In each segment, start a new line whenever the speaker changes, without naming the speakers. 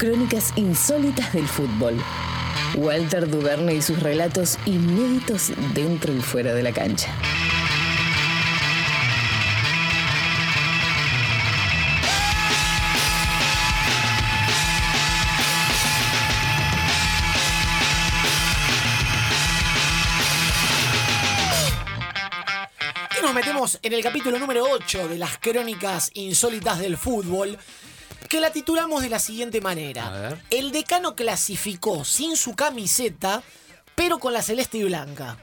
crónicas insólitas del fútbol. Walter Duverne y sus relatos inéditos dentro y fuera de la cancha.
Y nos metemos en el capítulo número 8 de las crónicas insólitas del fútbol, que la titulamos de la siguiente manera. El decano clasificó sin su camiseta, pero con la celeste y blanca.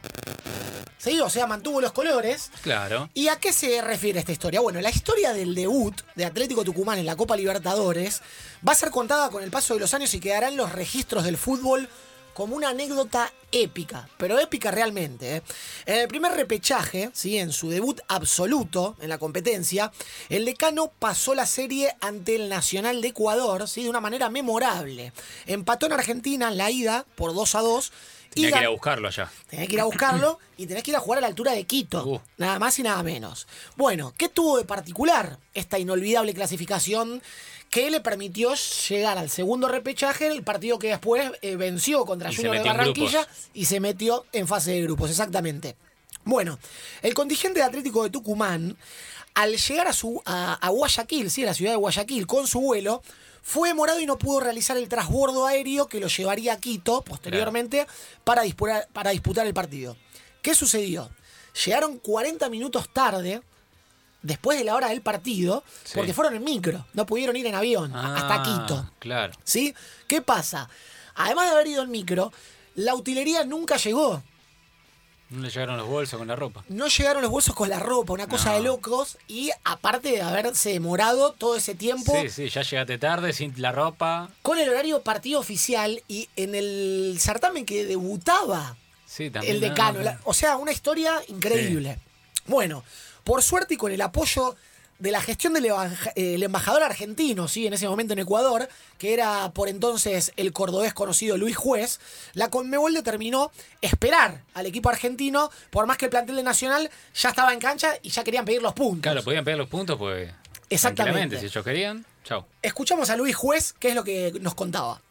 ¿Sí? O sea, mantuvo los colores.
Claro.
¿Y a qué se refiere esta historia? Bueno, la historia del debut de Atlético Tucumán en la Copa Libertadores va a ser contada con el paso de los años y quedará en los registros del fútbol como una anécdota épica, pero épica realmente. ¿eh? En el primer repechaje, ¿sí? en su debut absoluto en la competencia, el decano pasó la serie ante el Nacional de Ecuador ¿sí? de una manera memorable. Empató en Argentina en la ida por 2 a 2.
Tenía que ir a buscarlo allá.
Tenés que ir a buscarlo y tenés que ir a jugar a la altura de Quito.
Uh.
Nada más y nada menos. Bueno, ¿qué tuvo de particular esta inolvidable clasificación que le permitió llegar al segundo repechaje, el partido que después eh, venció contra
Y
Junior de Barranquilla y se metió en fase de grupos, exactamente. Bueno, el contingente de Atlético de Tucumán, al llegar a, su, a, a Guayaquil, sí, a la ciudad de Guayaquil, con su vuelo, fue demorado y no pudo realizar el transbordo aéreo que lo llevaría a Quito posteriormente para, disputar, para disputar el partido. ¿Qué sucedió? Llegaron 40 minutos tarde, después de la hora del partido,
Sí.
porque fueron en micro, no pudieron ir en avión hasta
Ah,
Quito.
Claro.
¿Sí? ¿Qué pasa? Además de haber ido en micro, la utilería nunca llegó.
No le llegaron los bolsos con la ropa.
No llegaron los bolsos con la ropa, una cosa
No.
de locos. Y aparte de haberse demorado todo ese tiempo
Sí, sí, ya llegaste tarde sin la ropa.
con el horario partido oficial y en el certamen que debutaba
Sí, también.
el decano. La- o sea, una historia increíble. Bueno, por suerte y con el apoyo de la gestión del eh, el embajador argentino, sí, en ese momento en Ecuador, que era por entonces el cordobés conocido Luis Juez, la Conmebol determinó esperar al equipo argentino, por más que el plantel de Nacional ya estaba en cancha y ya querían pedir los puntos.
Claro, podían pegar los puntos, pues.
Exactamente.
Si ellos querían, chao.
Escuchamos a Luis Juez, que es lo que nos contaba.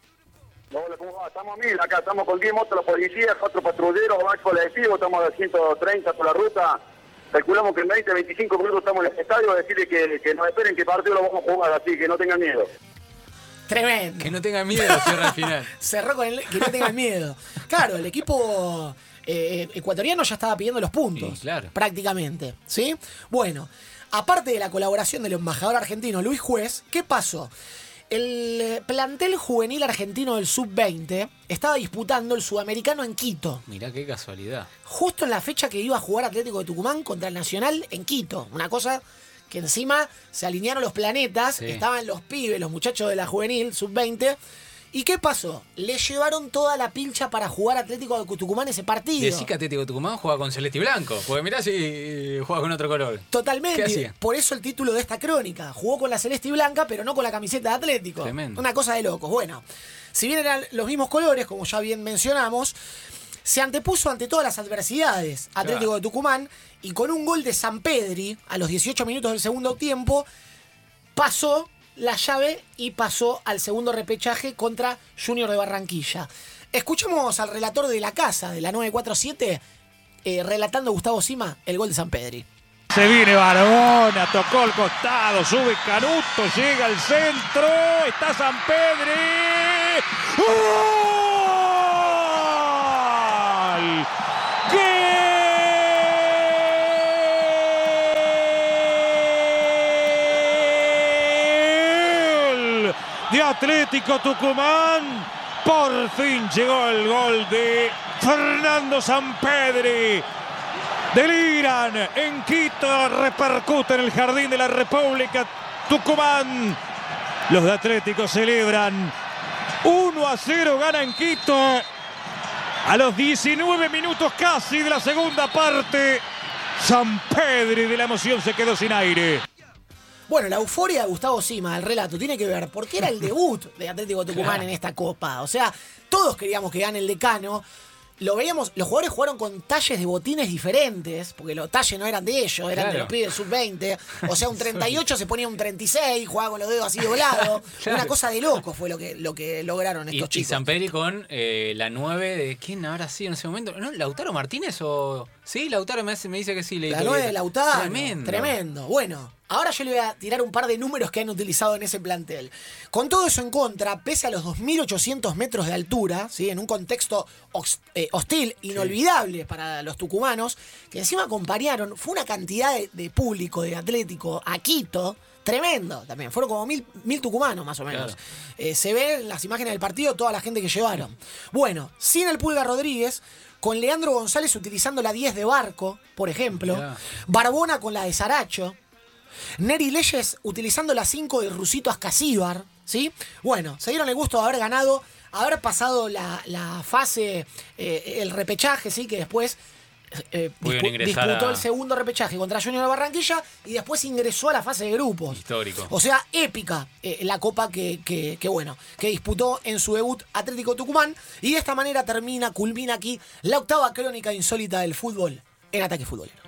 Hola, ¿cómo va? Estamos a mil acá, estamos con 10 motos de la policía, 4 patrulleros, más colectivos, estamos a 130 por la ruta. Calculamos que en 20, 25 minutos estamos en el estadio, decirle que, que nos esperen que partido lo vamos a jugar, así que no tengan miedo.
Tremendo.
Que no tengan miedo, cierra al final.
Cerró con el que no tengan miedo. Claro, el equipo eh, ecuatoriano ya estaba pidiendo los puntos.
Sí, claro.
Prácticamente. ¿Sí? Bueno, aparte de la colaboración del embajador argentino Luis Juez, ¿qué pasó? El eh, plantel juvenil argentino del sub-20 estaba disputando el sudamericano en Quito.
Mirá qué casualidad.
Justo en la fecha que iba a jugar Atlético de Tucumán contra el Nacional en Quito. Una cosa que encima se alinearon los planetas,
Sí.
estaban los pibes, los muchachos de la juvenil, sub-20. ¿Y qué pasó? Le llevaron toda la pincha para jugar Atlético de Tucumán ese partido.
Decí que Atlético Tucumán juega con celeste y blanco. Porque mirá si eh, juega con otro color.
Totalmente. Por eso el título de esta crónica. Jugó con la celeste y blanca, pero no con la camiseta de Atlético.
Tremendo.
Una cosa de locos. Bueno, si bien eran los mismos colores, como ya bien mencionamos, se antepuso ante todas las adversidades Atlético
Claro.
de Tucumán y con un gol de San Pedri a los 18 minutos del segundo tiempo pasó la llave y pasó al segundo repechaje contra Junior de Barranquilla. Escuchamos al relator de la casa de la 947 eh, relatando Gustavo Sima el gol de San Pedri.
Se viene Barahona, tocó el costado, sube Canuto, llega al centro, está San Pedri. ¡Gol! Atlético Tucumán. Por fin llegó el gol de Fernando Sampedri. Deliran en Quito, repercute en el Jardín de la República. Tucumán. Los de Atlético celebran. 1 a 0 gana en Quito. A los 19 minutos casi de la segunda parte. San Pedri de la emoción se quedó sin aire.
Bueno, la euforia de Gustavo Sima, el relato, tiene que ver porque era el debut de Atlético Tucumán en esta copa. O sea, todos queríamos que gane el decano. lo veíamos, los jugadores jugaron con talles de botines diferentes, porque los talles no eran de ellos, eran de los pibes sub-20. O sea, un 38 se ponía un 36, jugaba con los dedos así doblados.
Claro.
Una cosa de loco fue lo que, lo que lograron
Y,
estos
y
chicos.
Samperi con eh, la 9 de. ¿Quién habrá sido en ese momento? ¿No? ¿Lautaro Martínez o.? Sí, Lautaro me, hace- me dice que sí.
La
Leito
9 de. Lautaro.
Tremendo.
Tremendo. Bueno, ahora yo le voy a tirar un par de números que han utilizado en ese plantel. Con todo eso en contra, pese a los 2.800 metros de altura, ¿sí? en un contexto eh, hostil, inolvidable para los tucumanos, que encima acompañaron, fue una cantidad de, de público, de Atlético, a Quito. Tremendo también, fueron como mil, mil tucumanos más o menos.
Claro.
Eh, se ve en las imágenes del partido toda la gente que llevaron. Bueno, sin el Pulga Rodríguez, con Leandro González utilizando la 10 de Barco, por ejemplo.
Mirá.
Barbona con la de Saracho. Neri Leyes utilizando la 5 de Rusito Ascasíbar. ¿Sí? Bueno, se dieron el gusto de haber ganado, haber pasado la, la fase, eh, el repechaje, ¿sí? Que después eh, dispu-
ingresar
disputó
a-
el segundo repechaje contra Junior de Barranquilla y después ingresó a la fase de grupos.
Histórico.
O sea, épica eh, la copa que, que, que, bueno, que disputó en su debut Atlético Tucumán. Y de esta manera termina, culmina aquí la octava crónica insólita del fútbol en ataque futbolero.